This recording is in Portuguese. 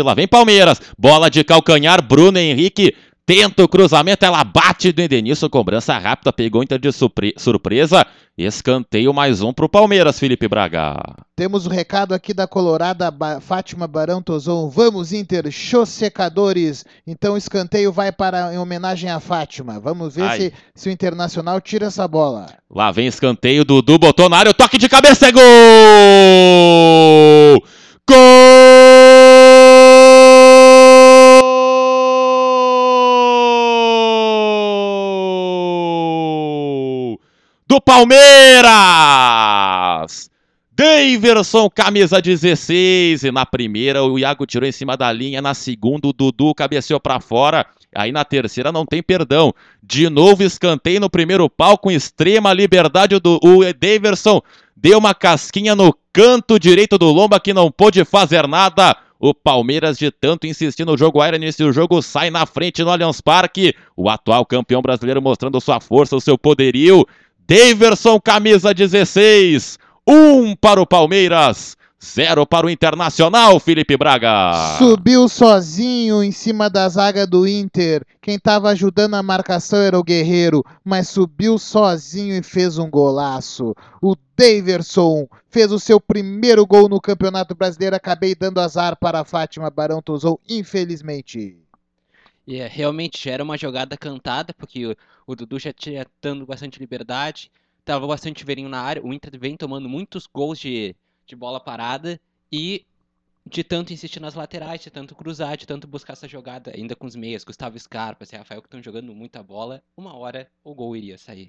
Lá vem Palmeiras. Bola de calcanhar, Bruno Henrique tenta o cruzamento, ela bate do Edenilson, cobrança rápida, pegou Inter de surpresa. Escanteio mais um para o Palmeiras, Felipe Braga. Temos o um recado aqui da Colorada, ba Fátima Barão Tozon. Vamos, Inter, show secadores. Então, escanteio vai para em homenagem a Fátima. Vamos ver se, se, o Internacional tira essa bola. Lá vem escanteio, Dudu botou na área, toque de cabeça, é gol! Do Palmeiras. Daverson, camisa 16. E na primeira, o Iago tirou em cima da linha. Na segunda, o Dudu cabeceou para fora. Aí na terceira não tem perdão. De novo escanteio no primeiro pau com extrema liberdade. Do, o Daverson deu uma casquinha no canto direito do Lomba que não pôde fazer nada. O Palmeiras, de tanto insistir no jogo aéreo nesse jogo, sai na frente no Allianz Parque. O atual campeão brasileiro mostrando sua força, o seu poderio. Daverson, camisa 16. Um para o Palmeiras. Zero para o Internacional, Felipe Braga. Subiu sozinho em cima da zaga do Inter. Quem estava ajudando a marcação era o Guerreiro, mas subiu sozinho e fez um golaço. O Daverson fez o seu primeiro gol no Campeonato Brasileiro. Acabei dando azar para a Fátima Barão Tozou, infelizmente. E é, realmente já era uma jogada cantada, porque o, o Dudu já tinha dando bastante liberdade, estava bastante verinho na área. O Inter vem tomando muitos gols de, de bola parada e de tanto insistir nas laterais, de tanto cruzar, de tanto buscar essa jogada, ainda com os meias, Gustavo Scarpa, Rafael, que estão jogando muita bola, uma hora o gol iria sair.